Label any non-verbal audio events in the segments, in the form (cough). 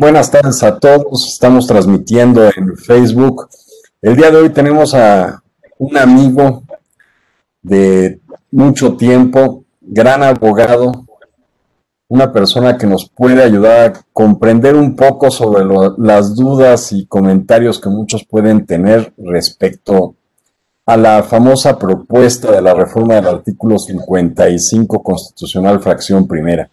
buenas tardes a todos. Estamos transmitiendo en Facebook. El día de hoy tenemos a un amigo de mucho tiempo, gran abogado, una persona que nos puede ayudar a comprender un poco sobre las dudas y comentarios que muchos pueden tener respecto a la famosa propuesta de la reforma del artículo 55 constitucional, fracción primera.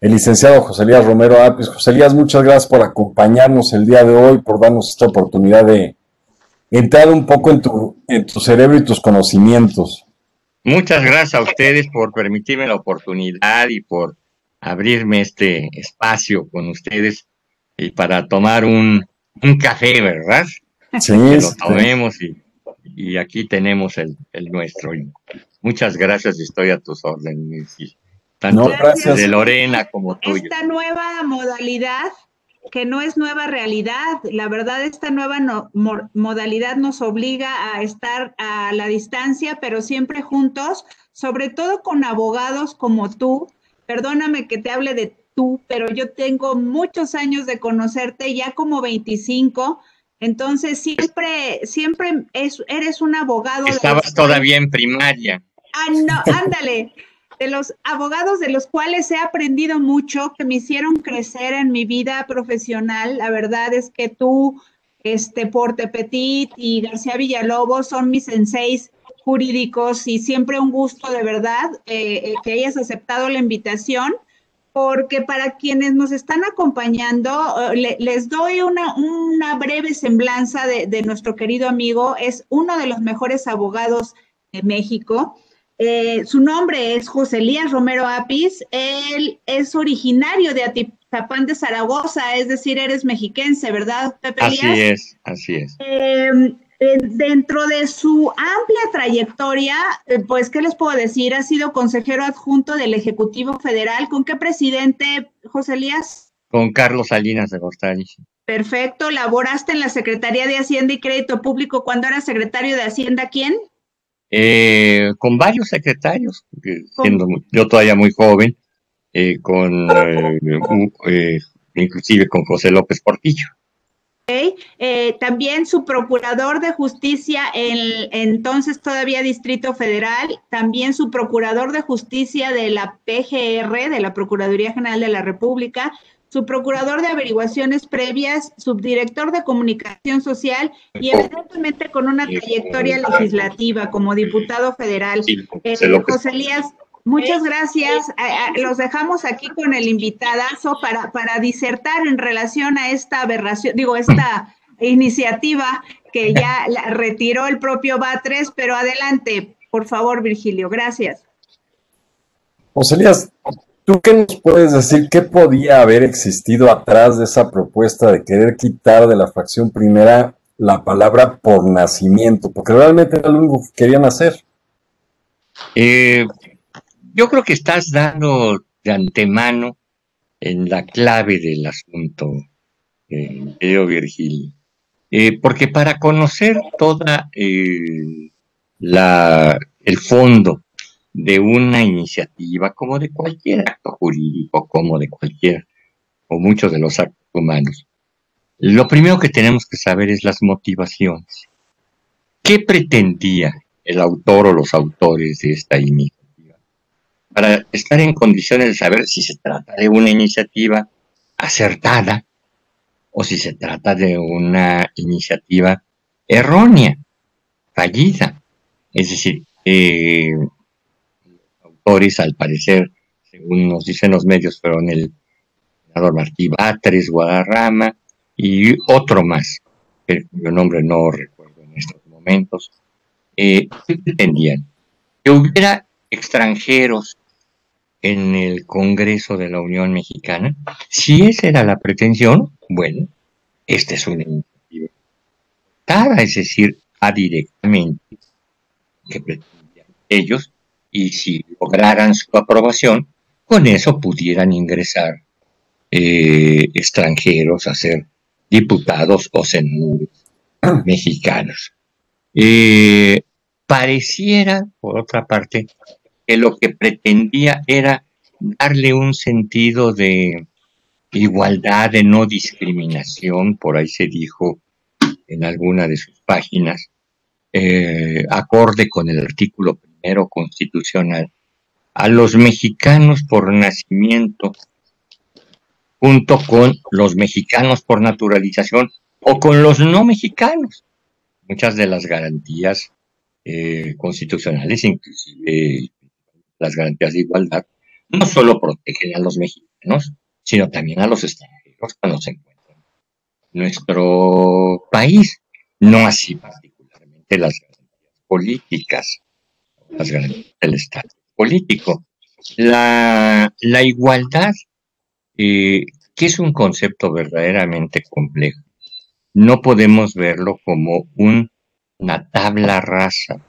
El licenciado José Elías Romero Apis. José Elías, muchas gracias por acompañarnos el día de hoy, por darnos esta oportunidad de entrar un poco en tu, en tu cerebro y tus conocimientos. Muchas gracias a ustedes por permitirme la oportunidad y por abrirme este espacio con ustedes y para tomar un, un café, ¿verdad? Sí. Que lo tomemos y y aquí tenemos el, nuestro. Muchas gracias y estoy a tus órdenes. Tanto de Lorena como tuyo. Esta nueva modalidad, que no es nueva realidad, la verdad esta nueva modalidad nos obliga a estar a la distancia, pero siempre juntos, sobre todo con abogados como tú. Perdóname que te hable de tú, pero yo tengo muchos años de conocerte, ya como 25 entonces, siempre, siempre eres un abogado. Estabas todavía en primaria. Ah, no, ándale. De los abogados de los cuales he aprendido mucho, que me hicieron crecer en mi vida profesional. La verdad es que tú, este, Porte Petit y García Villalobos son mis senseis jurídicos y siempre un gusto de verdad eh, eh, que hayas aceptado la invitación porque para quienes nos están acompañando, eh, les doy una, una breve semblanza de, nuestro querido amigo. Es uno de los mejores abogados de México. Eh, su nombre es José Elías Romero Apis. Él es originario de Atizapán de Zaragoza, es decir, eres mexiquense, ¿verdad, Pepe Así es, así es. Eh, dentro de su amplia trayectoria, eh, pues, ¿qué les puedo decir? Ha sido consejero adjunto del Ejecutivo Federal. ¿Con qué presidente, José Elías? Con Carlos Salinas de Gortari. Perfecto. ¿Laboraste en la Secretaría de Hacienda y Crédito Público cuando era secretario de Hacienda? ¿Quién? Eh, con varios secretarios, siendo yo todavía muy joven, eh, con inclusive con José López Portillo. Eh, también su procurador de justicia, el entonces todavía Distrito Federal, también su procurador de justicia de la PGR, de la Procuraduría General de la República, su procurador de averiguaciones previas, subdirector de comunicación social y evidentemente con una trayectoria legislativa como diputado federal. Eh, José Elías, Muchas gracias. Los dejamos aquí con el invitadazo para, para disertar en relación a esta aberración, digo, esta iniciativa que ya la retiró el propio Batres, pero adelante, por favor, Virgilio. Gracias. José Elías, ¿tú qué nos puedes decir? ¿Qué podía haber existido atrás de esa propuesta de querer quitar de la fracción primera la palabra por nacimiento? Porque realmente era lo único que querían hacer. Eh, yo creo que estás dando de antemano en la clave del asunto, eh, Virgilio. Eh, porque para conocer toda eh, la, el fondo de una iniciativa, como de cualquier acto jurídico, como de cualquier, o muchos de los actos humanos, lo primero que tenemos que saber es las motivaciones. ¿Qué pretendía el autor o los autores de esta iniciativa? para estar en condiciones de saber si se trata de una iniciativa acertada o si se trata de una iniciativa errónea, fallida. Es decir, eh, al parecer, según nos dicen los medios, fueron el senador Martí Batres, Guadarrama y otro más, cuyo nombre no recuerdo en estos momentos, eh, pretendían? Que hubiera extranjeros en el Congreso de la Unión Mexicana. Si esa era la pretensión, bueno, esta es una iniciativa. es decir, a directamente que pretendían ellos, y si lograran su aprobación, con eso pudieran ingresar eh, extranjeros a ser diputados o senadores (clears throat) mexicanos. Eh, pareciera, por otra parte, que lo que pretendía era darle un sentido de igualdad, de no discriminación, por ahí se dijo en alguna de sus páginas, eh, acorde con el artículo primero constitucional, a los mexicanos por nacimiento, junto con los mexicanos por naturalización o con los no mexicanos. Muchas de las garantías eh, constitucionales, inclusive las garantías de igualdad, no solo protegen a los mexicanos, sino también a los extranjeros cuando se encuentran en nuestro país. No así particularmente las garantías políticas, las garantías del Estado político. La, la igualdad, eh, que es un concepto verdaderamente complejo, no podemos verlo como una tabla rasa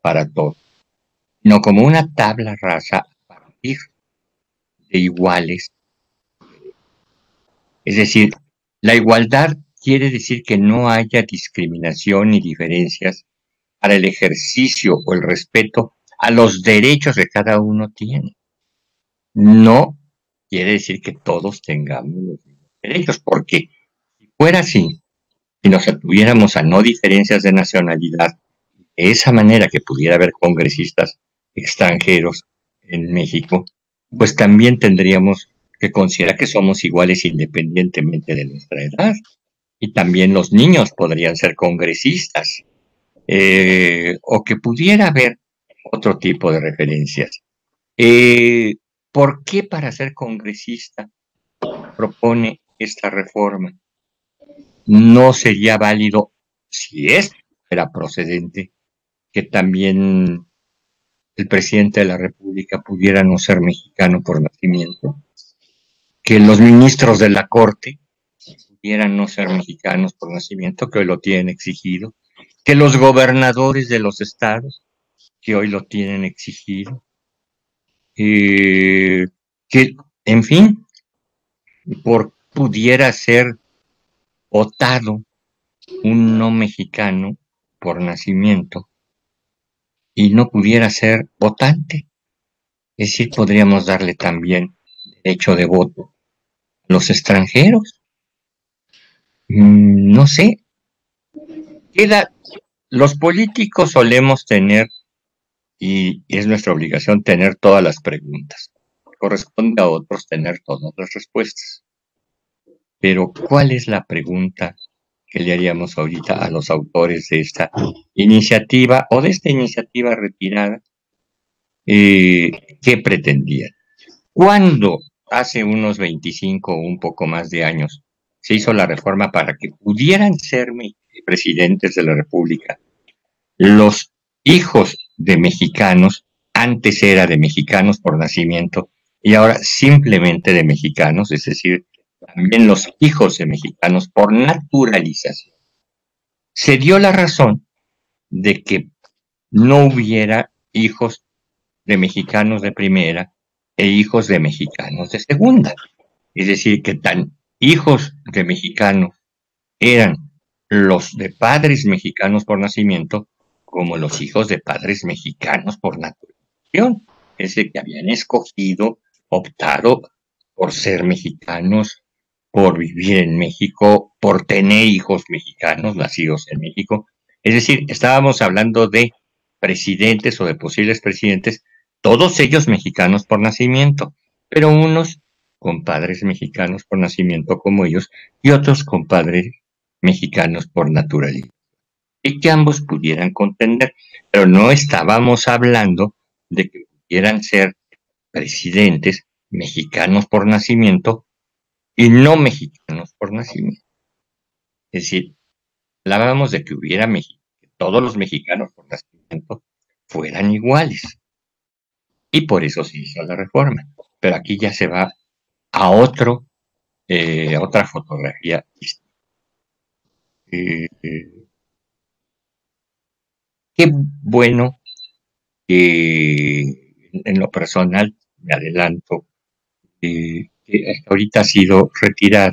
para todos, no como una tabla rasa a partir de iguales. Es decir, la igualdad quiere decir que no haya discriminación ni diferencias para el ejercicio o el respeto a los derechos que cada uno tiene. No quiere decir que todos tengamos los mismos derechos, porque si fuera así, si nos atuviéramos a no diferencias de nacionalidad, de esa manera que pudiera haber congresistas extranjeros en México, pues también tendríamos que considerar que somos iguales independientemente de nuestra edad. Y también los niños podrían ser congresistas. Eh, o que pudiera haber otro tipo de referencias. Eh, ¿Por qué para ser congresista propone esta reforma? No sería válido, si es era procedente, que también el presidente de la República pudiera no ser mexicano por nacimiento, que los ministros de la Corte pudieran no ser mexicanos por nacimiento, que hoy lo tienen exigido, que los gobernadores de los estados, que hoy lo tienen exigido, eh, que, en fin, por pudiera ser votado un no mexicano por nacimiento y no pudiera ser votante. Es decir, podríamos darle también derecho de voto a los extranjeros. Mm, no sé. Queda, los políticos solemos tener y, es nuestra obligación tener todas las preguntas. Corresponde a otros tener todas las respuestas. Pero, ¿cuál es la pregunta que le haríamos ahorita a los autores de esta iniciativa o de esta iniciativa retirada? Eh, ¿Qué pretendían? ¿Cuándo, hace unos 25 o un poco más de años, se hizo la reforma para que pudieran ser presidentes de la República los hijos de mexicanos, antes era de mexicanos por nacimiento y ahora simplemente de mexicanos, es decir, también los hijos de mexicanos por naturalización. Se dio la razón de que no hubiera hijos de mexicanos de primera e hijos de mexicanos de segunda. Es decir, que tan hijos de mexicanos eran los de padres mexicanos por nacimiento como los hijos de padres mexicanos por naturalización, es decir, que habían escogido, optado por ser mexicanos, por vivir en México, por tener hijos mexicanos nacidos en México. Es decir, estábamos hablando de presidentes o de posibles presidentes, todos ellos mexicanos por nacimiento, pero unos con padres mexicanos por nacimiento como ellos y otros con padres mexicanos por naturaleza y que ambos pudieran contender. Pero no estábamos hablando de que pudieran ser presidentes mexicanos por nacimiento y no mexicanos por nacimiento. Es decir, hablábamos de que hubiera que todos los mexicanos por nacimiento fueran iguales. Y por eso se hizo la reforma. Pero aquí ya se va a otro, eh, a otra fotografía. Eh, Qué bueno que en lo personal me adelanto que hasta ahorita ha sido retirada,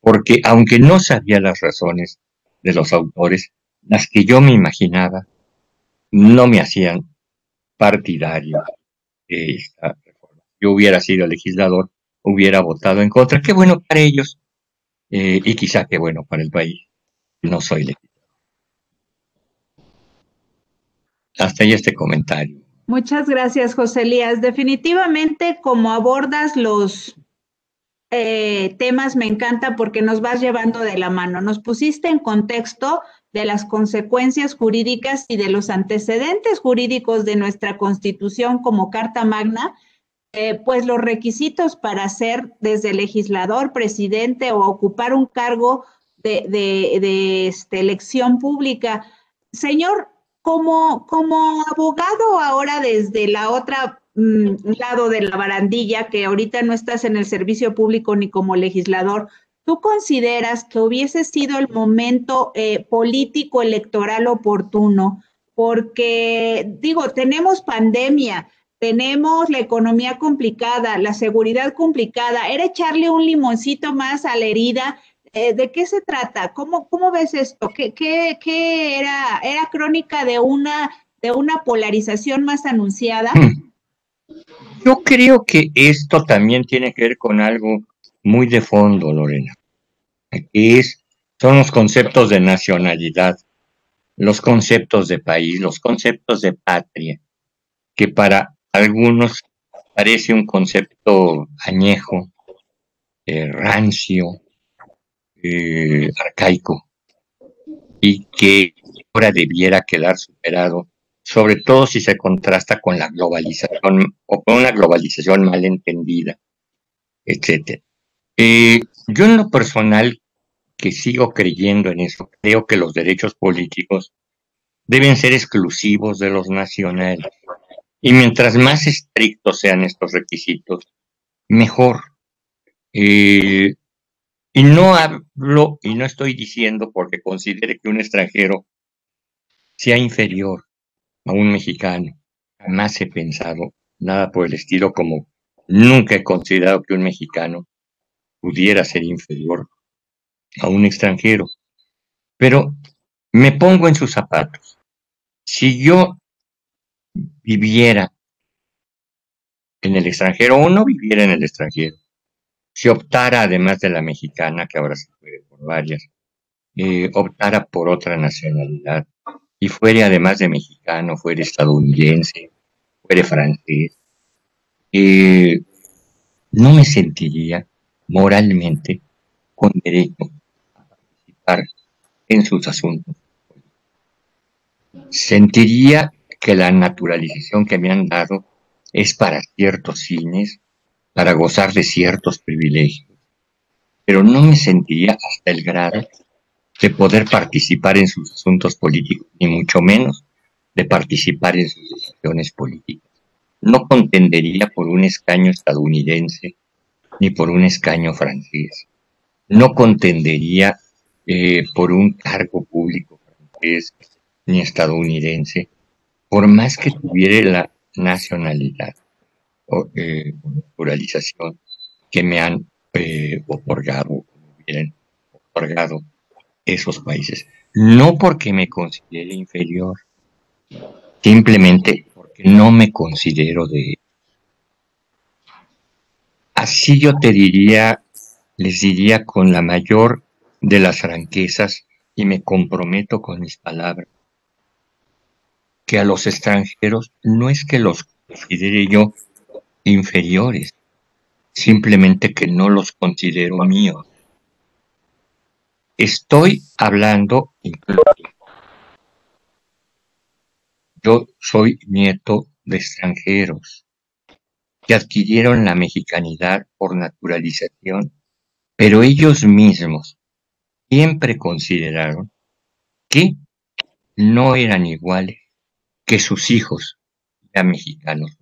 porque aunque no sabía las razones de los autores, las que yo me imaginaba no me hacían partidario de esta reforma. Yo hubiera sido legislador hubiera votado en contra. Qué bueno para ellos eh, y quizá qué bueno para el país. No soy legislador. Hasta ahí este comentario. Muchas gracias, José Elías. Definitivamente, como abordas los eh, temas, me encanta porque nos vas llevando de la mano. Nos pusiste en contexto de las consecuencias jurídicas y de los antecedentes jurídicos de nuestra Constitución como Carta Magna, eh, pues los requisitos para ser desde legislador, presidente o ocupar un cargo de, este, elección pública. Señor, como, como abogado ahora desde la otra mm, lado de la barandilla, que ahorita no estás en el servicio público ni como legislador, ¿Tú consideras que hubiese sido el momento eh, político electoral oportuno? Porque, digo, tenemos pandemia, tenemos la economía complicada, la seguridad complicada, era echarle un limoncito más a la herida. Eh, ¿De qué se trata? ¿Cómo, cómo ves esto? ¿Qué, qué, qué era? ¿Era crónica de una, de una polarización más anunciada? Yo creo que esto también tiene que ver con algo muy de fondo, Lorena, que es, son los conceptos de nacionalidad, los conceptos de país, los conceptos de patria, que para algunos parece un concepto añejo, eh, rancio, eh, arcaico, y que ahora debiera quedar superado, sobre todo si se contrasta con la globalización o con una globalización mal entendida, etcétera. Eh, yo en lo personal, que sigo creyendo en eso, creo que los derechos políticos deben ser exclusivos de los nacionales. Y mientras más estrictos sean estos requisitos, mejor. Eh, y no hablo, y no estoy diciendo porque considere que un extranjero sea inferior a un mexicano. Jamás he pensado nada por el estilo como nunca he considerado que un mexicano pudiera ser inferior a un extranjero. Pero me pongo en sus zapatos. Si yo viviera en el extranjero o no viviera en el extranjero, si optara además de la mexicana, que ahora se puede por varias, eh, optara por otra nacionalidad y fuera además de mexicano, fuera estadounidense, fuera francés, eh, no me sentiría moralmente con derecho a participar en sus asuntos. Sentiría que la naturalización que me han dado es para ciertos fines, para gozar de ciertos privilegios, pero no me sentiría hasta el grado de poder participar en sus asuntos políticos, ni mucho menos de participar en sus decisiones políticas. No contendería por un escaño estadounidense ni por un escaño francés. No contendería eh, por un cargo público francés ni estadounidense, por más que tuviera la nacionalidad o eh, naturalización que me han eh, otorgado, otorgado esos países. No porque me considere inferior, simplemente porque no me considero de Así yo te diría, les diría con la mayor de las franquezas y me comprometo con mis palabras, que a los extranjeros no es que los considere yo inferiores, simplemente que no los considero míos. Estoy hablando incluso. Yo soy nieto de extranjeros que adquirieron la mexicanidad por naturalización, pero ellos mismos siempre consideraron que no eran iguales que sus hijos ya mexicanos,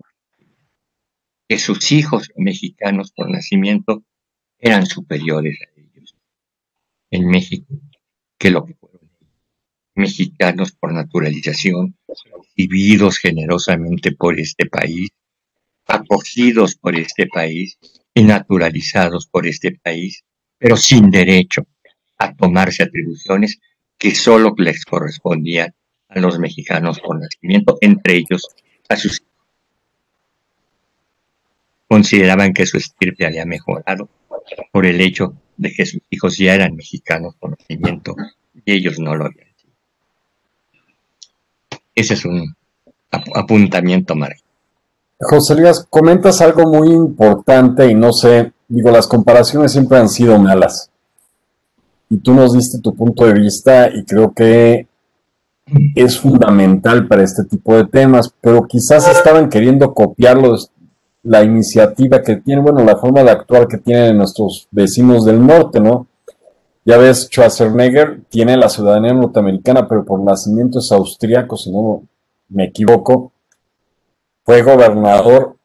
que sus hijos mexicanos por nacimiento eran superiores a ellos. En México que lo que fueron mexicanos por naturalización, vividos generosamente por este país, acogidos por este país y naturalizados por este país, pero sin derecho a tomarse atribuciones que solo les correspondían a los mexicanos por nacimiento, entre ellos a sus consideraban que su estirpe había mejorado por el hecho de que sus hijos ya eran mexicanos por nacimiento y ellos no lo habían. Ese es un apuntamiento, María. José Luis, comentas algo muy importante y no sé, digo, las comparaciones siempre han sido malas. Y tú nos diste tu punto de vista y creo que es fundamental para este tipo de temas, pero quizás estaban queriendo copiarlos, la iniciativa que tienen, bueno, la forma de actuar que tienen nuestros vecinos del norte, ¿no? Ya ves, Schwarzenegger tiene la ciudadanía norteamericana, pero por nacimiento es austriaco, si no me equivoco. Fue gobernador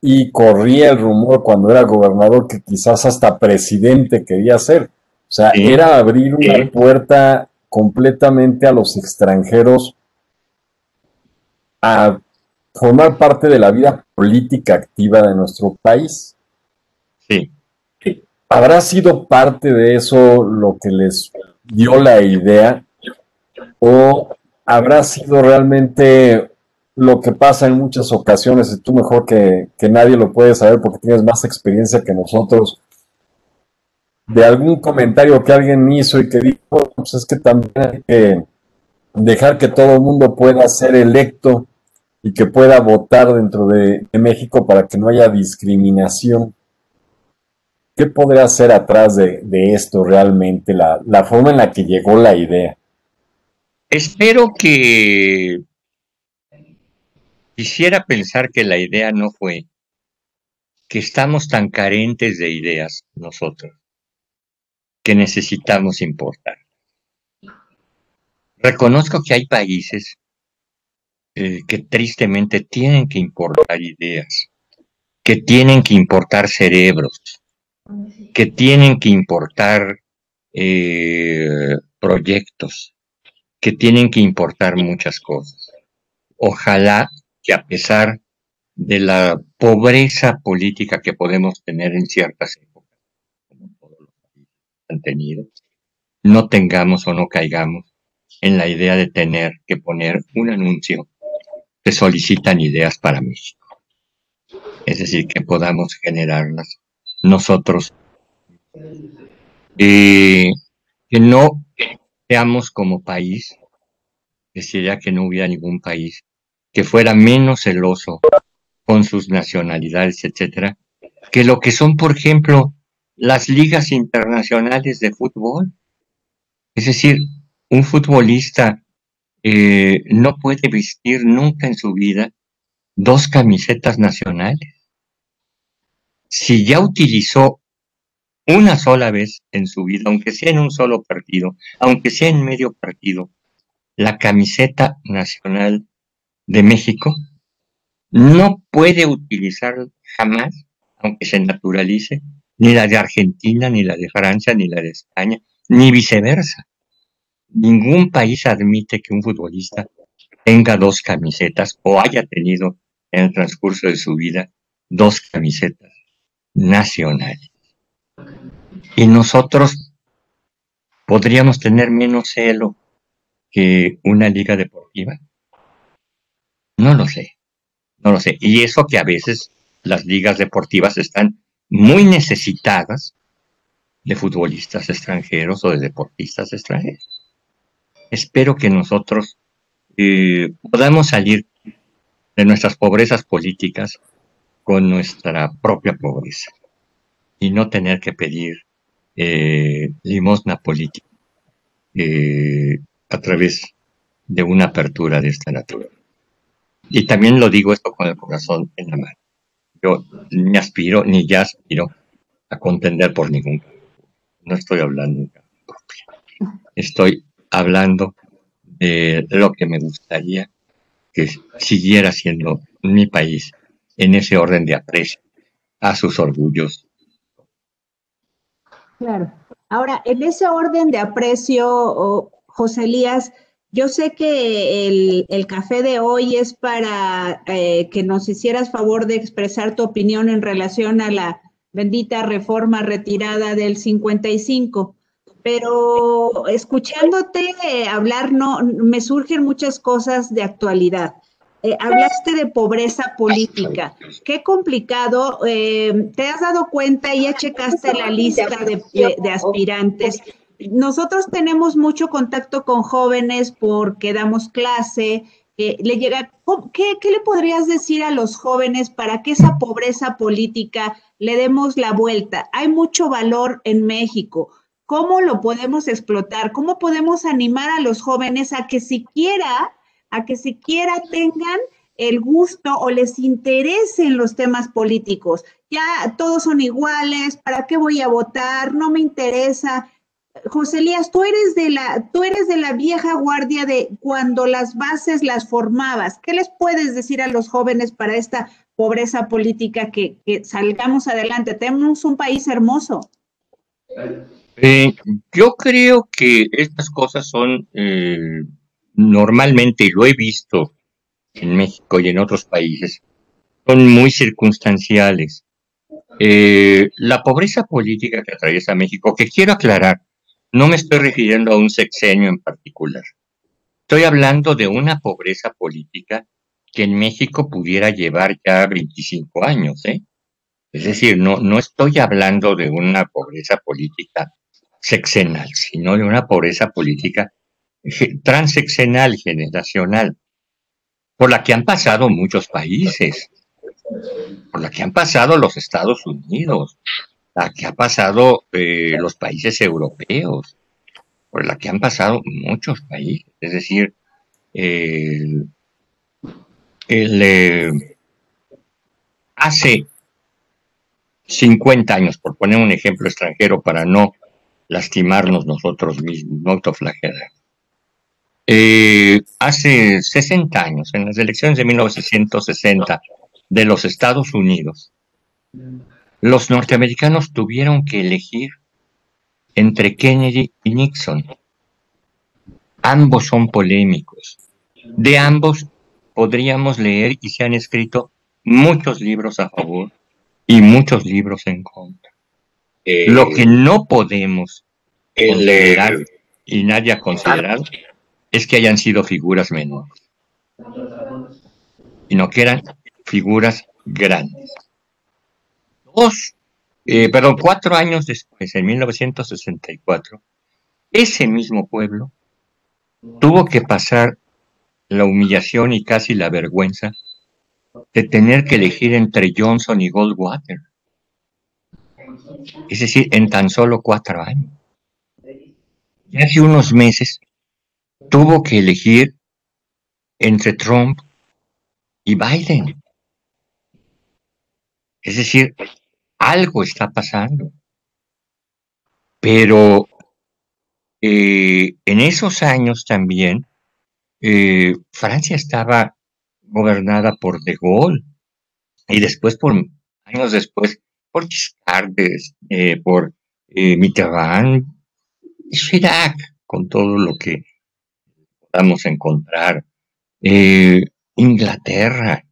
y corría el rumor cuando era gobernador que quizás hasta presidente quería ser. O sea, era abrir una puerta completamente a los extranjeros a formar parte de la vida política activa de nuestro país. Sí. ¿Habrá sido parte de eso lo que les dio la idea? ¿O habrá sido realmente lo que pasa en muchas ocasiones, y tú mejor que, nadie lo puedes saber porque tienes más experiencia que nosotros, de algún comentario que alguien hizo y que dijo, pues es que también hay que dejar que todo el mundo pueda ser electo y que pueda votar dentro de México para que no haya discriminación. ¿Qué podría hacer atrás de, esto realmente, la, la, forma en la que llegó la idea? Espero que quisiera pensar que la idea no fue que estamos tan carentes de ideas nosotros que necesitamos importar. Reconozco que hay países eh, que tristemente tienen que importar ideas, que tienen que importar cerebros, que tienen que importar eh, proyectos, que tienen que importar muchas cosas. Ojalá que a pesar de la pobreza política que podemos tener en ciertas épocas, como todos los países han tenido, no tengamos o no caigamos en la idea de tener que poner un anuncio que solicitan ideas para México. Es decir, que podamos generarlas nosotros eh, que no seamos como país, sería que no hubiera ningún país que fuera menos celoso con sus nacionalidades, etcétera, que lo que son, por ejemplo, las ligas internacionales de fútbol. Es decir, un futbolista eh, no puede vestir nunca en su vida dos camisetas nacionales si ya utilizó una sola vez en su vida, aunque sea en un solo partido, aunque sea en medio partido, la camiseta nacional de México, no puede utilizar jamás, aunque se naturalice, ni la de Argentina, ni la de Francia, ni la de España, ni viceversa. Ningún país admite que un futbolista tenga dos camisetas o haya tenido en el transcurso de su vida dos camisetas nacionales. Y nosotros podríamos tener menos celo que una liga deportiva. No lo sé, no lo sé. Y eso que a veces las ligas deportivas están muy necesitadas de futbolistas extranjeros o de deportistas extranjeros. Espero que nosotros eh, podamos salir de nuestras pobrezas políticas con nuestra propia pobreza y no tener que pedir eh, limosna política eh, a través de una apertura de esta naturaleza. Y también lo digo esto con el corazón en la mano. Yo ni aspiro, ni ya aspiro a contender por ningún No estoy hablando de propia. Estoy hablando de lo que me gustaría que siguiera siendo mi país en ese orden de aprecio a sus orgullos. Claro. Ahora, en ese orden de aprecio, José Elías, yo sé que el, café de hoy es para eh, que nos hicieras favor de expresar tu opinión en relación a la bendita reforma retirada del 55, pero escuchándote hablar no me surgen muchas cosas de actualidad. eh, hablaste de pobreza política. Qué complicado. Eh, ¿Te has dado cuenta y ya checaste la lista de, aspirantes? Nosotros tenemos mucho contacto con jóvenes porque damos clase. le llega, ¿qué, ¿Qué le podrías decir a los jóvenes para que esa pobreza política le demos la vuelta? Hay mucho valor en México. ¿Cómo lo podemos explotar? ¿Cómo podemos animar a los jóvenes a que siquiera a que siquiera tengan el gusto o les interesen los temas políticos. Ya todos son iguales, ¿para qué voy a votar? No me interesa. José Elías, tú eres de la, tú eres de la vieja guardia de cuando las bases las formabas. ¿Qué les puedes decir a los jóvenes para esta pobreza política que, salgamos adelante? Tenemos un país hermoso. Eh, yo creo que estas cosas son eh, normalmente, y lo he visto en México y en otros países, son muy circunstanciales. Eh, la pobreza política que atraviesa México, que quiero aclarar, no me estoy refiriendo a un sexenio en particular. Estoy hablando de una pobreza política que en México pudiera llevar ya 25 años, ¿eh? Es decir, no, no estoy hablando de una pobreza política sexenal, sino de una pobreza política transeccional generacional, por la que han pasado muchos países, por la que han pasado los Estados Unidos, la que han pasado eh, los países europeos, por la que han pasado muchos países. Es decir, el, eh, hace 50 años, por poner un ejemplo extranjero para no lastimarnos nosotros mismos, no autoflagelar. Eh, hace 60 años, en las elecciones de 1960 de los Estados Unidos, los norteamericanos tuvieron que elegir entre Kennedy y Nixon. Ambos son polémicos. De ambos podríamos leer y se han escrito muchos libros a favor y muchos libros en contra. Lo que no podemos leer y nadie ha considerado es que hayan sido figuras menores, sino que eran figuras grandes. Dos, eh, perdón, cuatro años después, en 1964, ese mismo pueblo tuvo que pasar la humillación y casi la vergüenza de tener que elegir entre Johnson y Goldwater. Es decir, en tan solo cuatro años. Y hace unos meses tuvo que elegir entre Trump y Biden. Es decir, algo está pasando. Pero eh, en esos años también, eh, Francia estaba gobernada por De Gaulle y después, por años después, por Giscard, eh, por Mitterrand, Chirac, con todo lo que podamos encontrar. Eh, Inglaterra,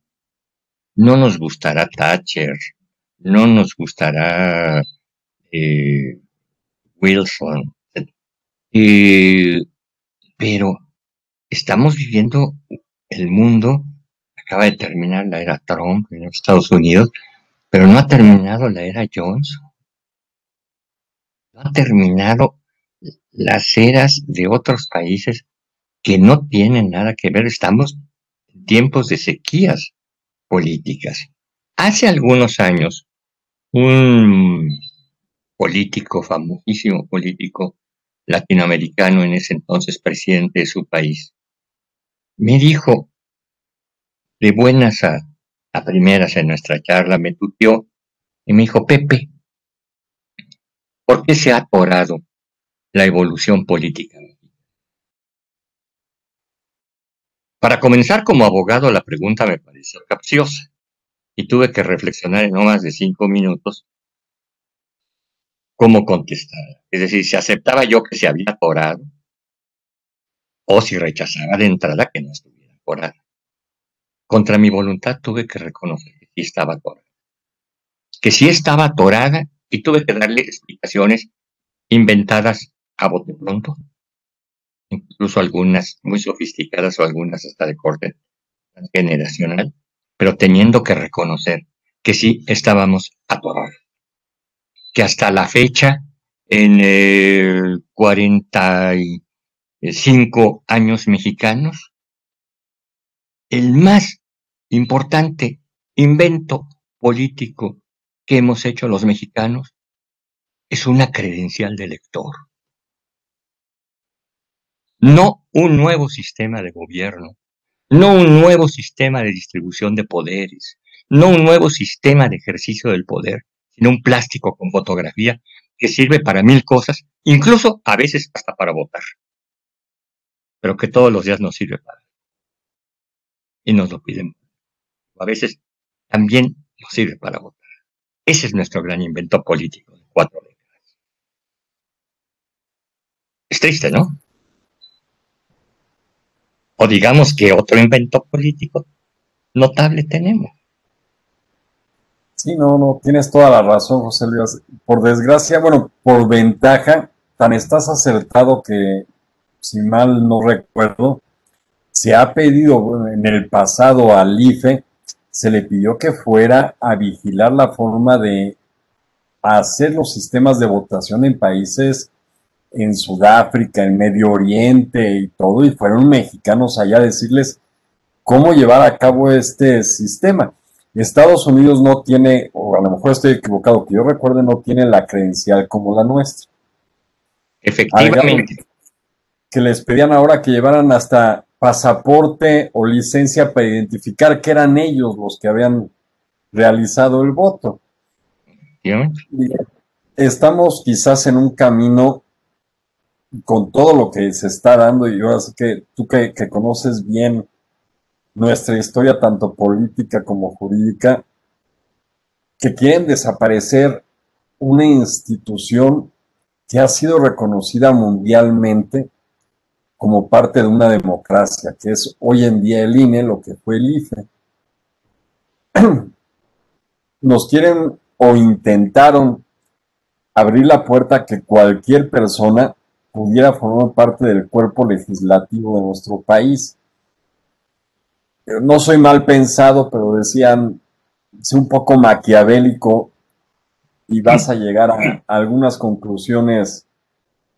no nos gustará Thatcher, no nos gustará eh, Wilson, eh, pero estamos viviendo el mundo, acaba de terminar la era Trump en los Estados Unidos, pero no ha terminado la era Johnson. No ha terminado las eras de otros países que no tienen nada que ver. Estamos en tiempos de sequías políticas. Hace algunos años, un político, famosísimo político latinoamericano, en ese entonces presidente de su país, me dijo, de buenas a, a primeras en nuestra charla, me tuteó y me dijo, Pepe, ¿por qué se ha atorado la evolución política Para comenzar como abogado, la pregunta me pareció capciosa y tuve que reflexionar en no más de cinco minutos cómo contestar. Es decir, si aceptaba yo que se había atorado o si rechazaba de entrada que no estuviera atorada. Contra mi voluntad tuve que reconocer que estaba atorada. Que sí estaba atorada y tuve que darle explicaciones inventadas a bote pronto incluso algunas muy sofisticadas o algunas hasta de corte generacional, pero teniendo que reconocer que sí estábamos atorados. Que hasta la fecha, en el 45 años mexicanos, el más importante invento político que hemos hecho los mexicanos es una credencial de elector. No un nuevo sistema de gobierno, no un nuevo sistema de distribución de poderes, no un nuevo sistema de ejercicio del poder, sino un plástico con fotografía que sirve para mil cosas, incluso a veces hasta para votar, pero que todos los días nos sirve para. Y nos lo piden. A veces también nos sirve para votar. Ese es nuestro gran invento político de cuatro décadas. Es triste, ¿no? O digamos que otro invento político notable tenemos. Sí, no, no, tienes toda la razón, José Luis. Por desgracia, bueno, por ventaja, tan estás acertado que, si mal no recuerdo, se ha pedido en el pasado al IFE, se le pidió que fuera a vigilar la forma de hacer los sistemas de votación en países en Sudáfrica, en Medio Oriente y todo, y fueron mexicanos allá a decirles cómo llevar a cabo este sistema. Estados Unidos no tiene, o a lo mejor estoy equivocado, que yo recuerde, no tiene la credencial como la nuestra. Efectivamente. Que les pedían ahora que llevaran hasta pasaporte o licencia para identificar que eran ellos los que habían realizado el voto. Estamos quizás en un camino con todo lo que se está dando, y ahora sí que tú que, conoces bien nuestra historia, tanto política como jurídica, que quieren desaparecer una institución que ha sido reconocida mundialmente como parte de una democracia, que es hoy en día el INE, lo que fue el IFE. (clears throat) Nos quieren o intentaron abrir la puerta a que cualquier persona pudiera formar parte del cuerpo legislativo de nuestro país. No soy mal pensado, pero decían, es un poco maquiavélico y vas a llegar a, (clears throat) algunas conclusiones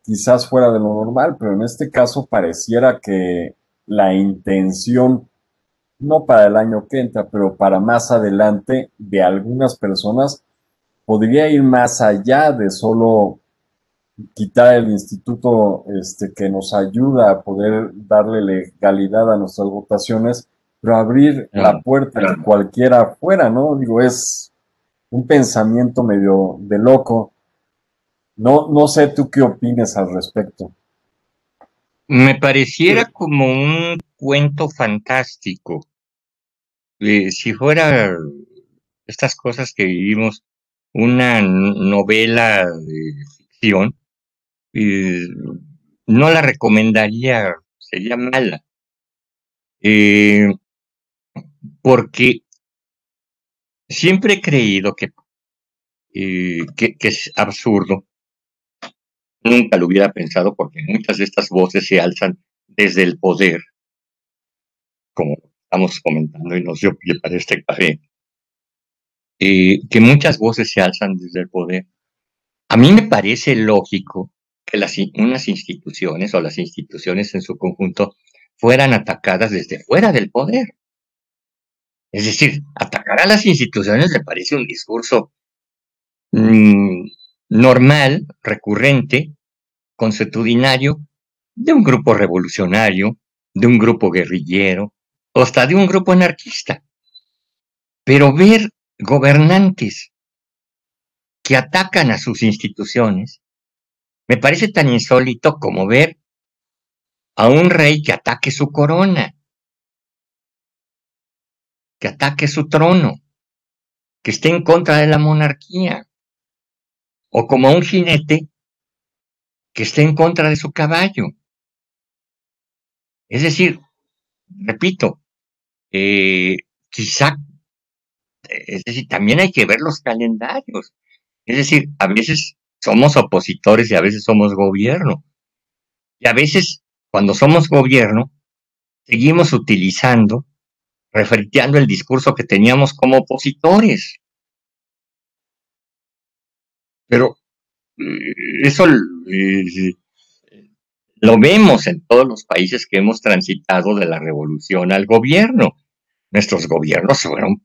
quizás fuera de lo normal, pero en este caso pareciera que la intención, no para el año que entra, pero para más adelante de algunas personas, podría ir más allá de solo quitar el instituto este, que nos ayuda a poder darle legalidad a nuestras votaciones, pero abrir la puerta a cualquiera afuera, ¿no? Digo, es un pensamiento medio de loco. No, no sé tú qué opines al respecto. Me pareciera como un cuento fantástico. Eh, si fuera estas cosas que vivimos, una novela de ficción, no la recomendaría, sería mala. Eh, porque siempre he creído que, eh, que, que, es absurdo. Nunca lo hubiera pensado porque muchas de estas voces se alzan desde el poder, como estamos comentando y nos dio pie para este café, eh, que muchas voces se alzan desde el poder. A mí me parece lógico que las, unas instituciones o las instituciones en su conjunto fueran atacadas desde fuera del poder. Es decir, atacar a las instituciones le parece un discurso mm, normal, recurrente, consuetudinario, de un grupo revolucionario, de un grupo guerrillero, o hasta de un grupo anarquista. Pero ver gobernantes que atacan a sus instituciones me parece tan insólito como ver a un rey que ataque su corona, que ataque su trono, que esté en contra de la monarquía, o como a un jinete que esté en contra de su caballo. Es decir, repito, eh, quizá, es decir, también hay que ver los calendarios. Es decir, a veces somos opositores y a veces somos gobierno. Y a veces, cuando somos gobierno, seguimos utilizando refriteando el discurso que teníamos como opositores. Pero eso eh, lo vemos en todos los países que hemos transitado de la revolución al gobierno. Nuestros gobiernos fueron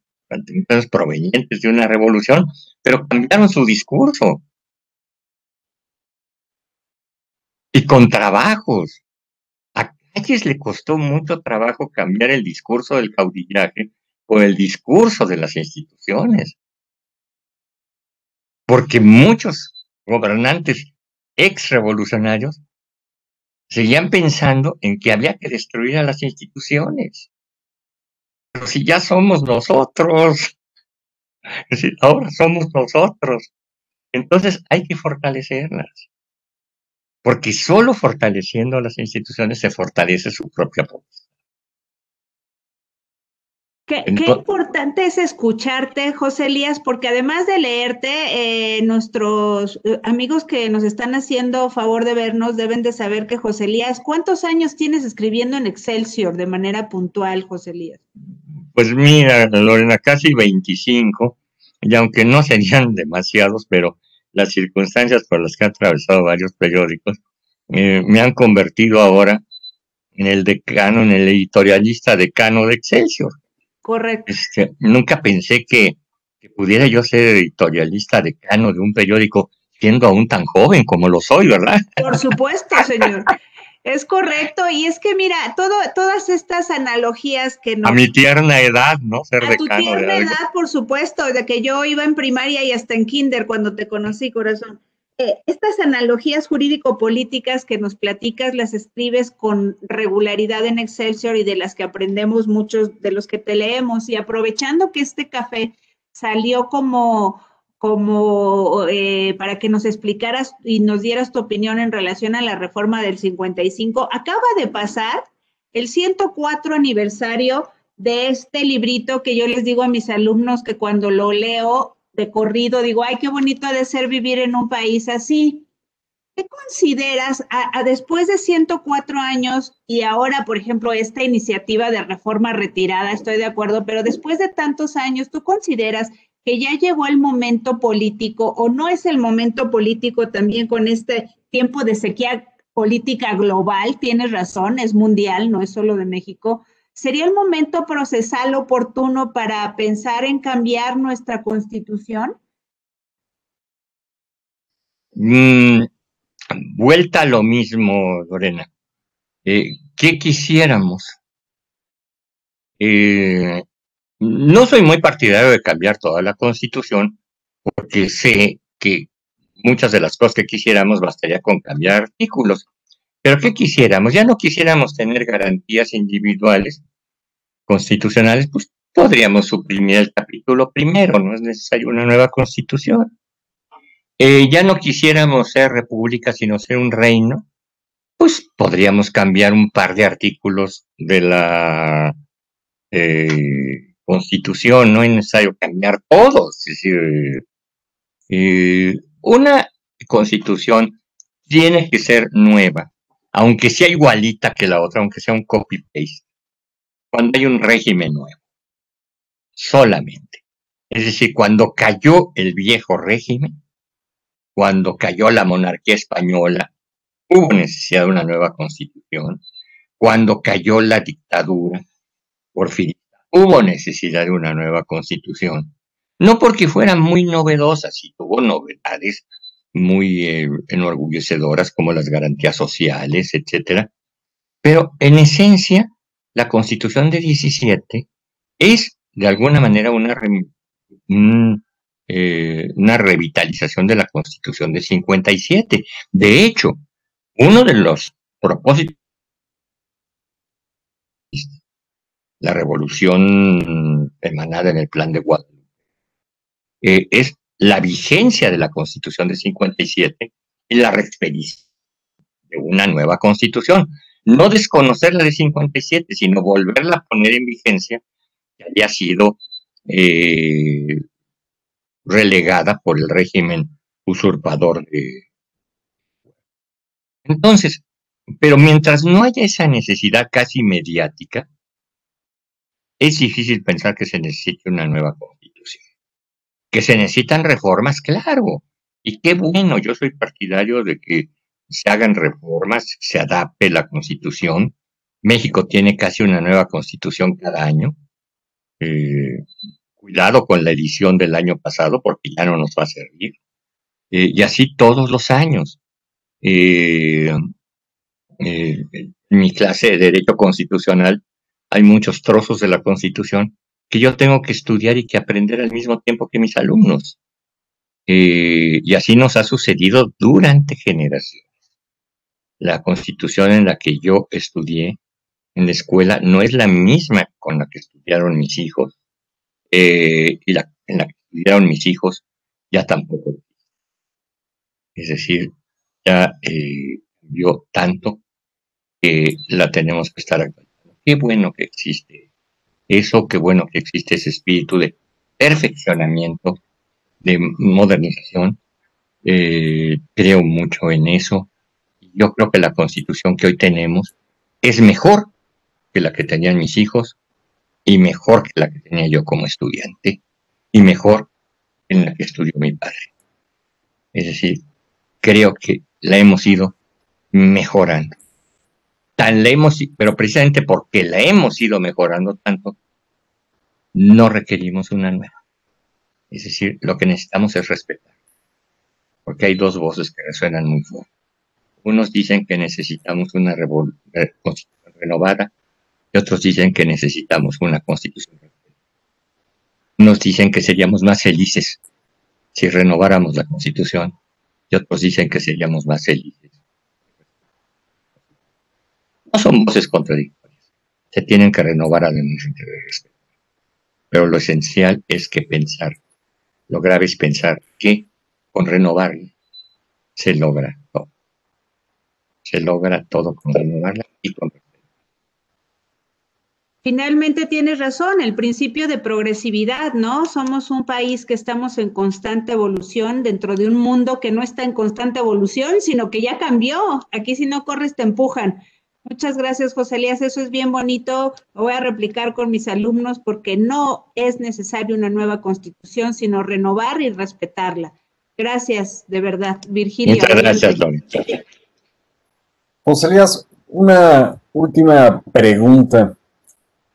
provenientes de una revolución, pero cambiaron su discurso. Y con trabajos. A Calles le costó mucho trabajo cambiar el discurso del caudillaje por el discurso de las instituciones. Porque muchos gobernantes ex revolucionarios seguían pensando en que había que destruir a las instituciones. Pero si ya somos nosotros, (laughs) ahora somos nosotros, entonces hay que fortalecerlas. Porque solo fortaleciendo las instituciones se fortalece su propia propuesta. Qué, importante es escucharte, José Elías, porque además de leerte, eh, nuestros eh, amigos que nos están haciendo favor de vernos deben de saber que José Elías, ¿cuántos años tienes escribiendo en Excelsior de manera puntual, José Elías? Pues mira, Lorena, casi 25, y aunque no serían (laughs) demasiados, pero las circunstancias por las que han atravesado varios periódicos eh, me han convertido ahora en el decano, en el editorialista decano de Excelsior. Correcto. Este, nunca pensé que, pudiera yo ser editorialista decano de un periódico siendo aún tan joven como lo soy, ¿verdad? Por supuesto, señor. Es correcto, y es que mira, todo, todas estas analogías que nos... A mi tierna edad, ¿no? Ser a tu tierna edad, por supuesto, de que yo iba en primaria y hasta en kinder cuando te conocí, corazón. Eh, estas analogías jurídico-políticas que nos platicas las escribes con regularidad en Excelsior y de las que aprendemos muchos de los que te leemos. Y aprovechando que este café salió como, como eh, para que nos explicaras y nos dieras tu opinión en relación a la reforma del 55, acaba de pasar el 104 aniversario de este librito que yo les digo a mis alumnos que cuando lo leo de corrido, digo, ay, qué bonito ha de ser vivir en un país así. ¿Qué consideras, a, después de 104 años y ahora, por ejemplo, esta iniciativa de reforma retirada, estoy de acuerdo, pero después de tantos años, ¿tú consideras que ya llegó el momento político o no es el momento político también con este tiempo de sequía política global? Tienes razón, es mundial, no es solo de México ¿Sería el momento procesal oportuno para pensar en cambiar nuestra constitución? Mm, vuelta a lo mismo, Lorena. Eh, ¿Qué quisiéramos? Eh, no soy muy partidario de cambiar toda la constitución porque sé que muchas de las cosas que quisiéramos bastaría con cambiar artículos. Pero ¿qué quisiéramos? Ya no quisiéramos tener garantías individuales constitucionales, pues podríamos suprimir el capítulo primero, no es necesario una nueva constitución. Eh, ya no quisiéramos ser república, sino ser un reino, pues podríamos cambiar un par de artículos de la eh, constitución, no es necesario cambiar todos. Eh, una constitución tiene que ser nueva, aunque sea igualita que la otra, aunque sea un copy-paste, cuando hay un régimen nuevo. Solamente. Es decir, cuando cayó el viejo régimen, cuando cayó la monarquía española, hubo necesidad de una nueva constitución. Cuando cayó la dictadura, por fin, hubo necesidad de una nueva constitución. No porque fueran muy novedosas, y tuvo novedades muy eh, enorgullecedoras como las garantías sociales, etcétera. Pero en esencia, la Constitución de 17 es de alguna manera una, eh, una revitalización de la Constitución de 57. De hecho, uno de los propósitos la revolución emanada en el plan de Guadalupe eh, es la vigencia de la Constitución de 57 y la expedición de una nueva Constitución. No desconocer la de 57, sino volverla a poner en vigencia que haya sido eh, relegada por el régimen usurpador de... Entonces, pero mientras no haya esa necesidad casi mediática, es difícil pensar que se necesite una nueva constitución. Que se necesitan reformas, claro. Y qué bueno, yo soy partidario de que se hagan reformas, se adapte la constitución. México tiene casi una nueva constitución cada año. Eh, cuidado con la edición del año pasado porque ya no nos va a servir. Eh, y así todos los años. Eh, en mi clase de Derecho Constitucional hay muchos trozos de la Constitución que yo tengo que estudiar y que aprender al mismo tiempo que mis alumnos. y así nos ha sucedido durante generaciones la constitución en la que yo estudié en la escuela no es la misma con la que estudiaron mis hijos. Eh, y la, en la que estudiaron mis hijos ya tampoco. Es decir, ya eh, cambió tanto que la tenemos que estar actualizando. Qué bueno que existe eso, qué bueno que existe ese espíritu de perfeccionamiento, de modernización. Eh, creo mucho en eso yo creo que la constitución que hoy tenemos es mejor que la que tenían mis hijos y mejor que la que tenía yo como estudiante y mejor en la que estudió mi padre. Es decir, creo que la hemos ido mejorando. Tan la hemos, pero precisamente porque la hemos ido mejorando tanto, no requerimos una nueva. Es decir, lo que necesitamos es respetar. Porque hay dos voces que resuenan muy fuerte. Unos dicen que necesitamos una constitución renovada y otros dicen que necesitamos una constitución renovada. Unos dicen que seríamos más felices si renováramos la constitución y otros dicen que seríamos más felices. No son voces contradictorias. Se tienen que renovar de respeto. Pero lo esencial es que pensar, lo grave es pensar que con renovar se logra se logra todo con renovarla y con Finalmente tienes razón, el principio de progresividad, ¿no? Somos un país que estamos en constante evolución dentro de un mundo que no está en constante evolución, sino que ya cambió. Aquí si no corres te empujan. Muchas gracias, José Elías. Eso es bien bonito. Lo voy a replicar con mis alumnos porque no es necesario una nueva constitución, sino renovar y respetarla. Gracias, de verdad, Virginia. Muchas gracias, Lorena. José Elías, una última pregunta,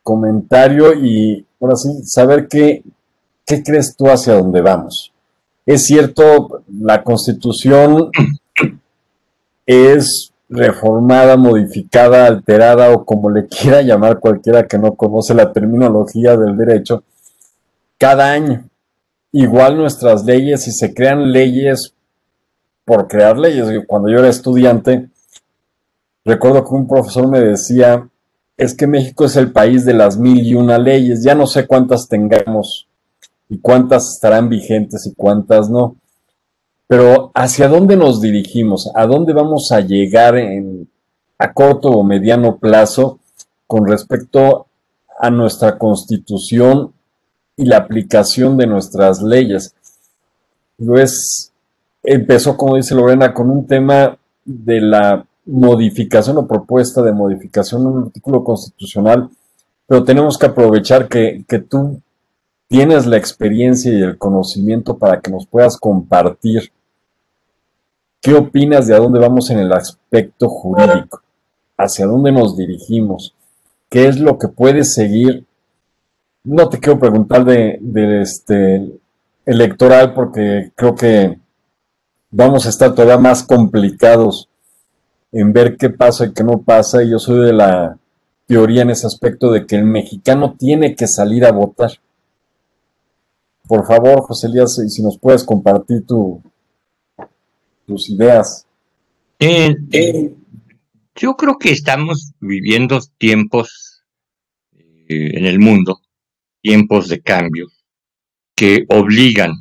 comentario y ahora sí, saber qué, qué crees tú hacia dónde vamos. Es cierto, la constitución es reformada, modificada, alterada o como le quiera llamar cualquiera que no conoce la terminología del derecho, cada año. Igual nuestras leyes, si se crean leyes por crear leyes, cuando yo era estudiante, Recuerdo que un profesor me decía, es que México es el país de las mil y una leyes, ya no sé cuántas tengamos y cuántas estarán vigentes y cuántas no. Pero ¿hacia dónde nos dirigimos? ¿A dónde vamos a llegar en, a corto o mediano plazo con respecto a nuestra constitución y la aplicación de nuestras leyes? Pues empezó, como dice Lorena, con un tema de la modificación o propuesta de modificación de un artículo constitucional, pero tenemos que aprovechar que, tú tienes la experiencia y el conocimiento para que nos puedas compartir qué opinas de a dónde vamos en el aspecto jurídico, hacia dónde nos dirigimos, qué es lo que puede seguir. No te quiero preguntar de, este electoral porque creo que vamos a estar todavía más complicados en ver qué pasa y qué no pasa. Y yo soy de la teoría en ese aspecto de que el mexicano tiene que salir a votar. Por favor, José Elías, si nos puedes compartir tu, tus ideas. Eh, eh, yo creo que estamos viviendo tiempos eh, en el mundo, tiempos de cambio, que obligan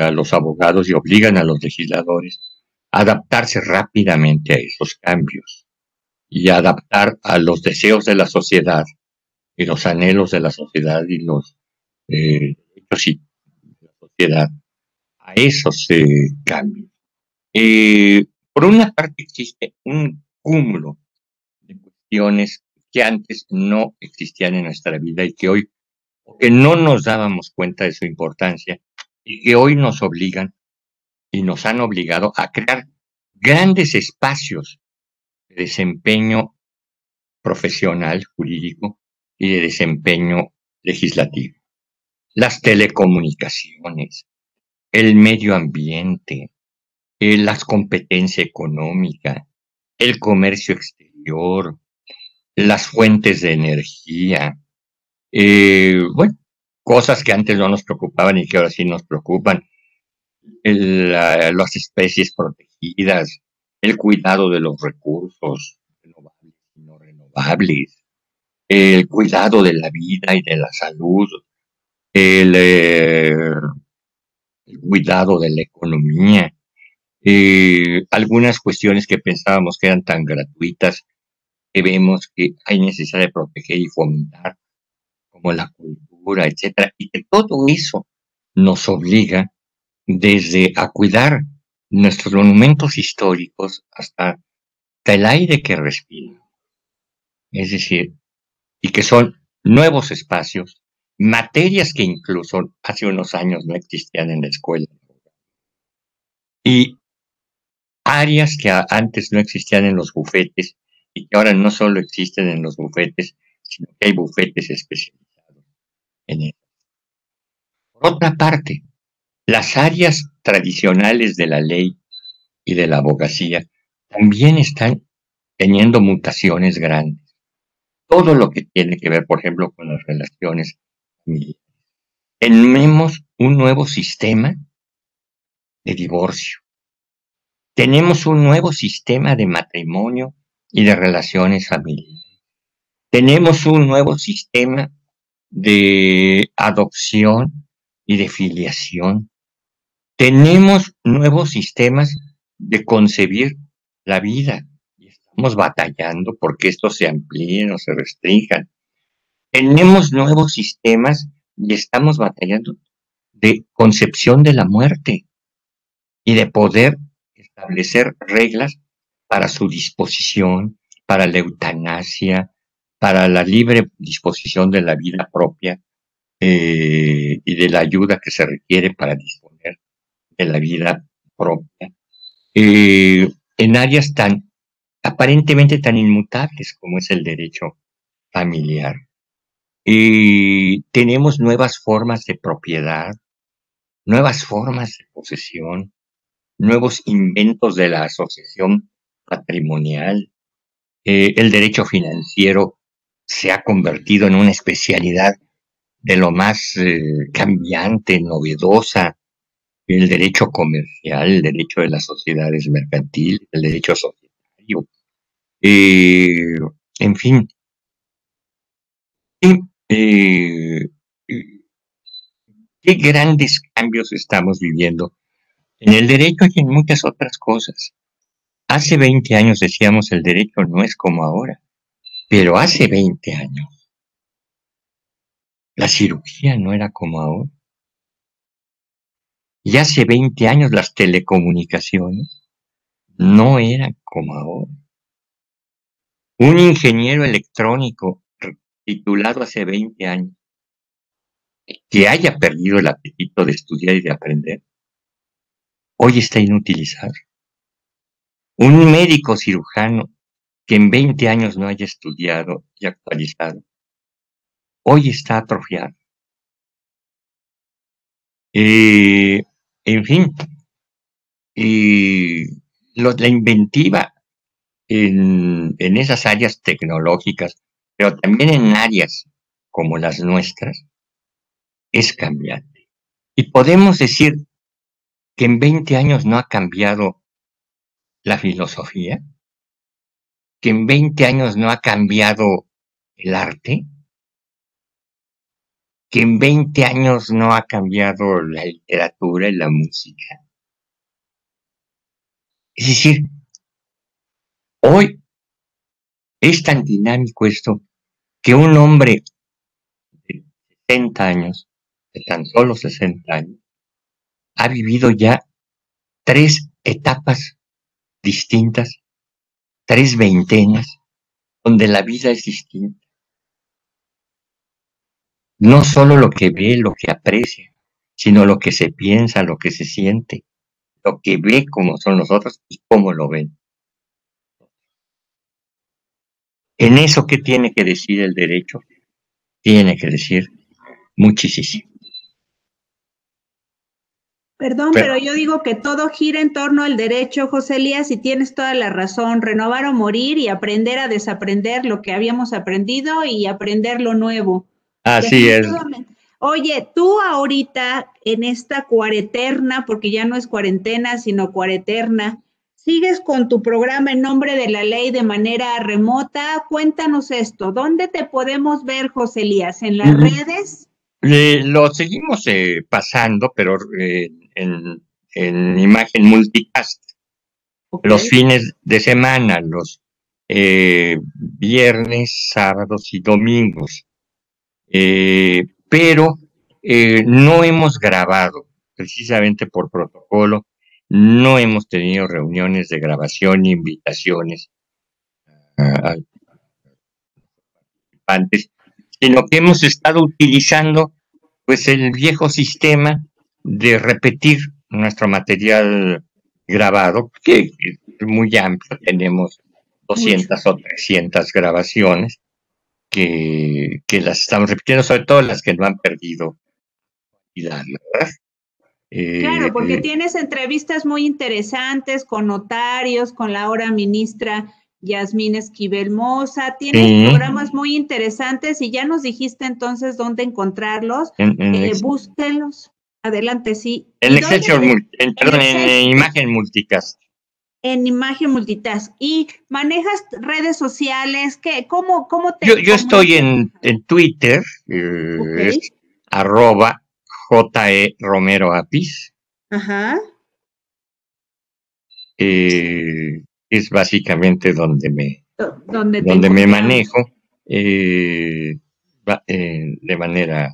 a los abogados y obligan a los legisladores adaptarse rápidamente a esos cambios y adaptar a los deseos de la sociedad y los anhelos de la sociedad y los eh, derechos de la sociedad a esos eh, cambios. Eh, por una parte existe un cúmulo de cuestiones que antes no existían en nuestra vida y que hoy, que no nos dábamos cuenta de su importancia y que hoy nos obligan y nos han obligado a crear grandes espacios de desempeño profesional, jurídico y de desempeño legislativo. Las telecomunicaciones, el medio ambiente, eh, las competencias económicas, el comercio exterior, las fuentes de energía, eh, bueno, cosas que antes no nos preocupaban y que ahora sí nos preocupan, las especies protegidas, el cuidado de los recursos renovables y no renovables, el cuidado de la vida y de la salud, el, eh, el cuidado de la economía, eh, algunas cuestiones que pensábamos que eran tan gratuitas que vemos que hay necesidad de proteger y fomentar, como la cultura, etcétera, y que todo eso nos obliga desde a cuidar nuestros monumentos históricos hasta, el aire que respira. Es decir, y que son nuevos espacios, materias que incluso hace unos años no existían en la escuela. Y áreas que antes no existían en los bufetes y que ahora no solo existen en los bufetes, sino que hay bufetes especializados en ellos. Por otra parte, las áreas tradicionales de la ley y de la abogacía también están teniendo mutaciones grandes. Todo lo que tiene que ver, por ejemplo, con las relaciones familiares. Tenemos un nuevo sistema de divorcio tenemos un nuevo sistema de matrimonio y de relaciones familiares. Tenemos un nuevo sistema de adopción y de filiación. Tenemos nuevos sistemas de concebir la vida estamos batallando porque estos se amplíen o se restrinjan. Tenemos nuevos sistemas y estamos batallando de concepción de la muerte y de poder establecer reglas para su disposición, para la eutanasia, para la libre disposición de la vida propia eh, y de la ayuda que se requiere para disponer de la vida propia, eh, en áreas tan aparentemente tan inmutables como es el derecho familiar. Y tenemos nuevas formas de propiedad, nuevas formas de posesión, nuevos inventos de la asociación patrimonial. Eh, el derecho financiero se ha convertido en una especialidad de lo más eh, cambiante, novedosa. El derecho comercial, el derecho de las sociedades mercantiles, el derecho societario. Eh, en fin. qué grandes cambios estamos viviendo en el derecho y en muchas otras cosas. Hace 20 años decíamos el derecho no es como ahora, pero hace 20 años la cirugía no era como ahora. Y hace 20 años las telecomunicaciones no eran como ahora. Un ingeniero electrónico titulado hace 20 años que haya perdido el apetito de estudiar y de aprender, hoy está inutilizado. Un médico cirujano que en 20 años no haya estudiado y actualizado, hoy está atrofiado. Eh, en fin, la inventiva en, en esas áreas tecnológicas, pero también en áreas como las nuestras, es cambiante. Y podemos decir que en 20 años no ha cambiado la filosofía, que en 20 años no ha cambiado el arte, que en 20 años no ha cambiado la literatura y la música. Es decir, hoy es tan dinámico esto que un hombre de 60 años, de tan solo 60 años, ha vivido ya tres etapas distintas, tres veintenas, donde la vida es distinta. No solo lo que ve, lo que aprecia, sino lo que se piensa, lo que se siente, lo que ve como son los otros y cómo lo ven. En eso, ¿qué tiene que decir el derecho? Tiene que decir muchísimo. Perdón, pero, yo digo que todo gira en torno al derecho, José Elías, y tienes toda la razón, renovar o morir y aprender a desaprender lo que habíamos aprendido y aprender lo nuevo. Así es. Oye, tú ahorita en esta cuareterna, porque ya no es cuarentena, sino cuareterna, sigues con tu programa en nombre de la ley de manera remota. Cuéntanos esto, ¿dónde te podemos ver, José Elías? ¿En las redes? lo seguimos eh, pasando, pero eh, en, imagen multicast. Los fines de semana, los eh, viernes, sábados y domingos. Eh, pero eh, no hemos grabado, precisamente por protocolo, no hemos tenido reuniones de grabación ni invitaciones a participantes, sino que hemos estado utilizando pues el viejo sistema de repetir nuestro material grabado, que es muy amplio, tenemos 200 o 300 grabaciones que, que, las estamos repitiendo, sobre todo las que no han perdido ¿verdad? claro, porque eh, tienes entrevistas muy interesantes con notarios, con la ahora ministra Yasmín Esquivel Moza, tienes programas muy interesantes y ya nos dijiste entonces dónde encontrarlos, eh, búsquenlos. Adelante, sí. En Excelsior, en, perdón, en, imagen multicast. En imagen multitask. ¿Y manejas redes sociales? ¿Qué, cómo, cómo te...? Yo, yo estoy en, en Twitter, eh, es arroba J.E. Romero Apis. Ajá. Eh, es básicamente donde me, donde, donde me manejo eh, de manera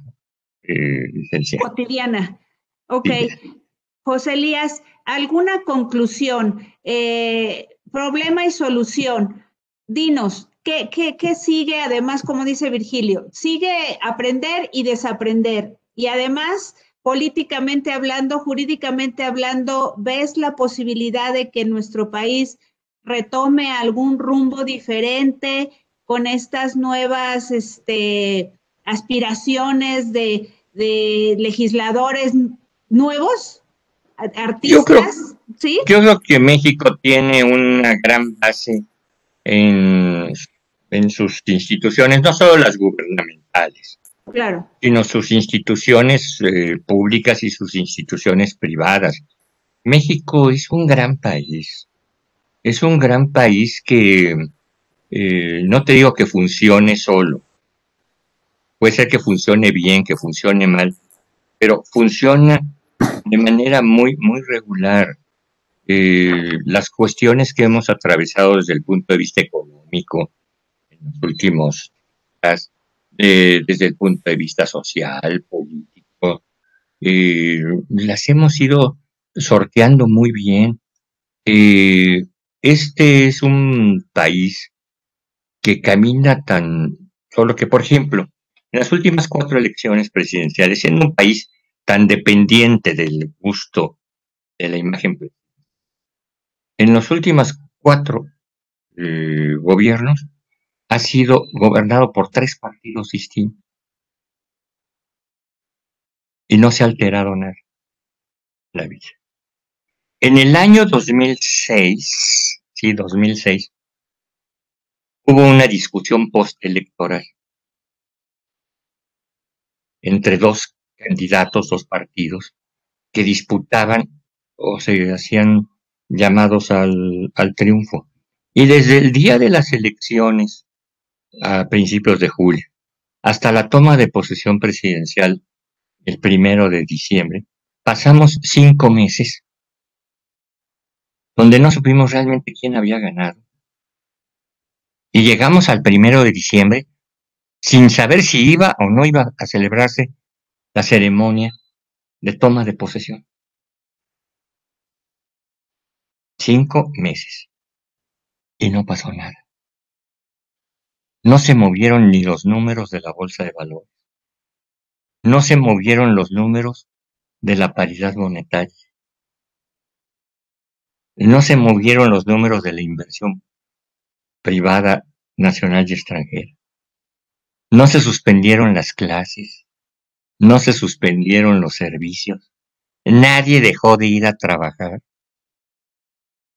eh, Cotidiana. Ok. José Elías, ¿alguna conclusión? Eh, problema y solución. Dinos, ¿qué, qué, ¿qué sigue además, como dice Virgilio? Sigue aprender y desaprender. Y además, políticamente hablando, jurídicamente hablando, ¿ves la posibilidad de que nuestro país retome algún rumbo diferente con estas nuevas este, aspiraciones de, legisladores nuevos, artistas. Yo creo, ¿sí? yo creo que México tiene una gran base en, en sus instituciones, no solo las gubernamentales, claro. sino sus instituciones eh, públicas y sus instituciones privadas. México es un gran país, es un gran país que eh, no te digo que funcione solo, Puede ser que funcione bien, que funcione mal, pero funciona de manera muy, muy regular. Eh, las cuestiones que hemos atravesado desde el punto de vista económico en los últimos días, eh, desde el punto de vista social, político, eh, las hemos ido sorteando muy bien. este es un país que camina tan solo que, por ejemplo, en las últimas cuatro elecciones presidenciales, siendo un país tan dependiente del gusto de la imagen, en los últimos cuatro eh, gobiernos ha sido gobernado por tres partidos distintos. Y no se ha alterado nada la vida. En el año 2006, sí, 2006, hubo una discusión postelectoral entre dos candidatos, dos partidos, que disputaban o se hacían llamados al, al triunfo. Y desde el día de las elecciones, a principios de julio, hasta la toma de posesión presidencial el primero de diciembre, pasamos cinco meses donde no supimos realmente quién había ganado. Y llegamos al primero de diciembre sin saber si iba o no iba a celebrarse la ceremonia de toma de posesión. Cinco meses. Y no pasó nada. No se movieron ni los números de la bolsa de valores. No se movieron los números de la paridad monetaria. No se movieron los números de la inversión privada nacional y extranjera. No se suspendieron las clases. No se suspendieron los servicios. Nadie dejó de ir a trabajar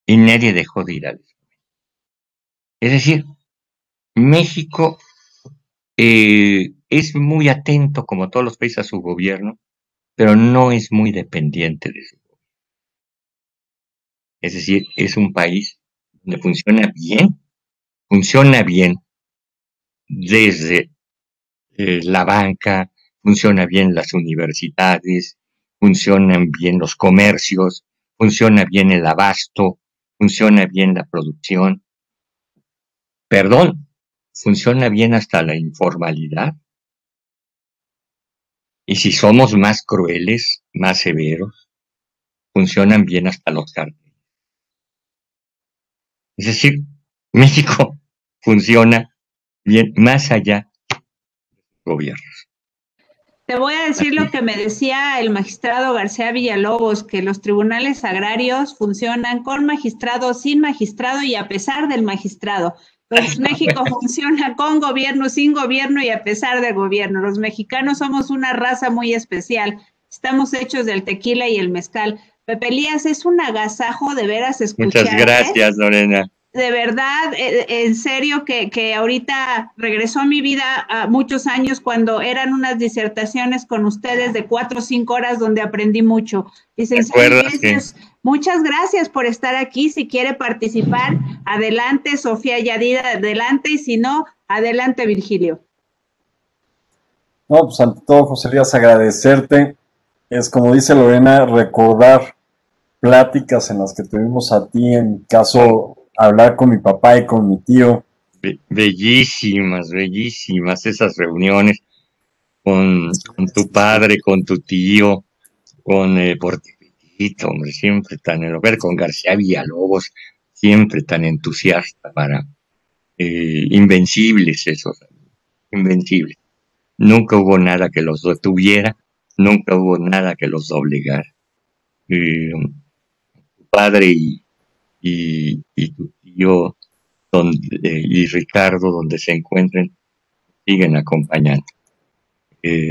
y nadie dejó de ir a la Es decir, México eh, es muy atento, como todos los países, a su gobierno, pero no es muy dependiente de su gobierno. Es decir, es un país donde funciona bien, funciona bien desde eh, la banca, funciona bien las universidades, funcionan bien los comercios, funciona bien el abasto, funciona bien la producción. Perdón, funciona bien hasta la informalidad. Y si somos más crueles, más severos, funcionan bien hasta los carteles. Es decir, (laughs) México funciona bien más allá gobiernos. Te voy a decir lo que me decía el magistrado García Villalobos, que los tribunales agrarios funcionan con magistrado, sin magistrado y a pesar del magistrado. Pues (laughs) México funciona con gobierno, sin gobierno y a pesar del gobierno. Los mexicanos somos una raza muy especial. Estamos hechos del tequila y el mezcal. Pepe Elías, es un agasajo de veras escuchar. Muchas gracias, Lorena de verdad, eh, en serio, que, que, ahorita regresó a mi vida a muchos años cuando eran unas disertaciones con ustedes de cuatro o cinco horas donde aprendí mucho. muchas gracias por estar aquí. Si quiere participar, adelante, Sofía Yadida, adelante, y si no, adelante, Virgilio. No, pues ante todo, José Díaz, agradecerte. Es como dice Lorena, recordar pláticas en las que tuvimos a ti en caso hablar con mi papá y con mi tío. bellísimas, bellísimas esas reuniones con, tu padre, con tu tío, con eh, Portepetito, hombre, siempre tan ver con García Villalobos, siempre tan entusiasta para eh, invencibles esos, invencibles. Nunca hubo nada que los detuviera, nunca hubo nada que los doblegara. Eh, tu padre y, y, tu tío y Ricardo, donde se encuentren, siguen acompañando. Eh,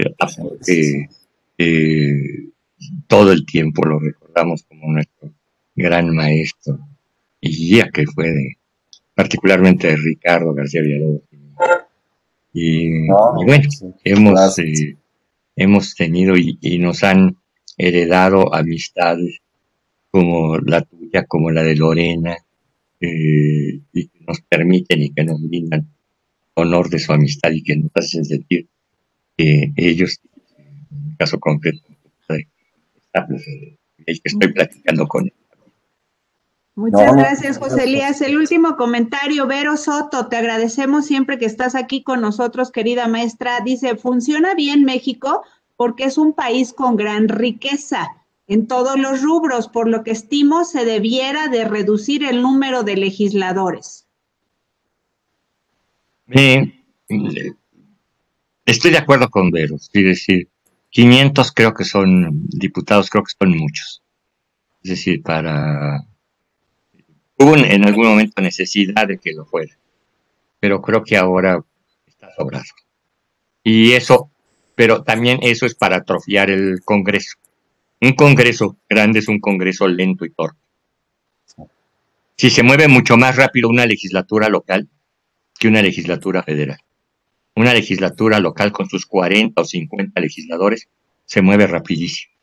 eh, todo el tiempo lo recordamos como nuestro gran maestro, y ya que fue de, particularmente de Ricardo García Villalobos. Y, bueno, hemos, eh, hemos tenido y, y, nos han heredado amistades como la tuya, como la de Lorena, eh, y que nos permiten y que nos brindan honor de su amistad y que nos hacen sentir que ellos, en el caso concreto, el que estoy platicando con él. Muchas gracias, José Elías. El último comentario, Vero Soto, te agradecemos siempre que estás aquí con nosotros, querida maestra. Dice, funciona bien México porque es un país con gran riqueza en todos los rubros, por lo que estimo se debiera de reducir el número de legisladores. estoy de acuerdo con Vero, es decir, 500 creo que son diputados, creo que son muchos. Es decir, para... Hubo en algún momento necesidad de que lo fuera, pero creo que ahora está sobrado. Y eso, pero también eso es para atrofiar el Congreso un congreso grande es un congreso lento y torpe. Si se mueve mucho más rápido una legislatura local que una legislatura federal. Una legislatura local con sus 40 o 50 legisladores se mueve rapidísimo.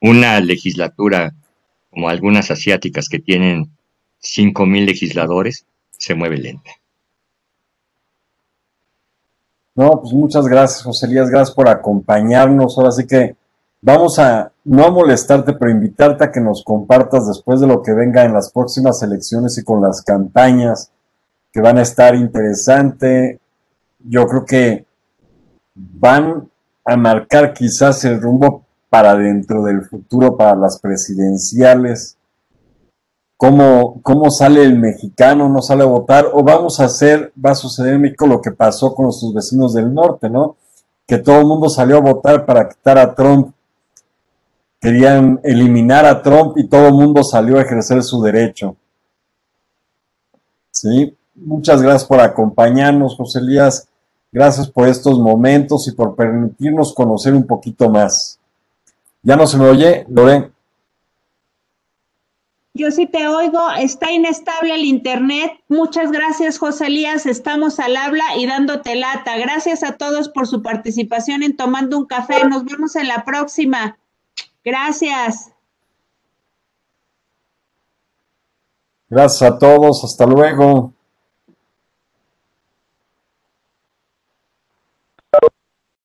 Una legislatura como algunas asiáticas que tienen 5.000 legisladores se mueve lenta. No, pues muchas gracias, José Elías, gracias por acompañarnos. Ahora sí que vamos a, no a molestarte, pero invitarte a que nos compartas después de lo que venga en las próximas elecciones y con las campañas que van a estar interesante. Yo creo que van a marcar quizás el rumbo para dentro del futuro, para las presidenciales. Cómo, cómo sale el mexicano, no sale a votar, o vamos a hacer, va a suceder en México lo que pasó con nuestros vecinos del norte, ¿no? Que todo el mundo salió a votar para quitar a Trump. Querían eliminar a Trump y todo el mundo salió a ejercer su derecho. Sí, muchas gracias por acompañarnos, José Elías. Gracias por estos momentos y por permitirnos conocer un poquito más. ¿Ya no se me oye, Loren? Yo sí te oigo, está inestable el internet. Muchas gracias, José Elías. Estamos al habla y dándote lata. Gracias a todos por su participación en Tomando un Café. Nos vemos en la próxima. Gracias. Gracias a todos. Hasta luego.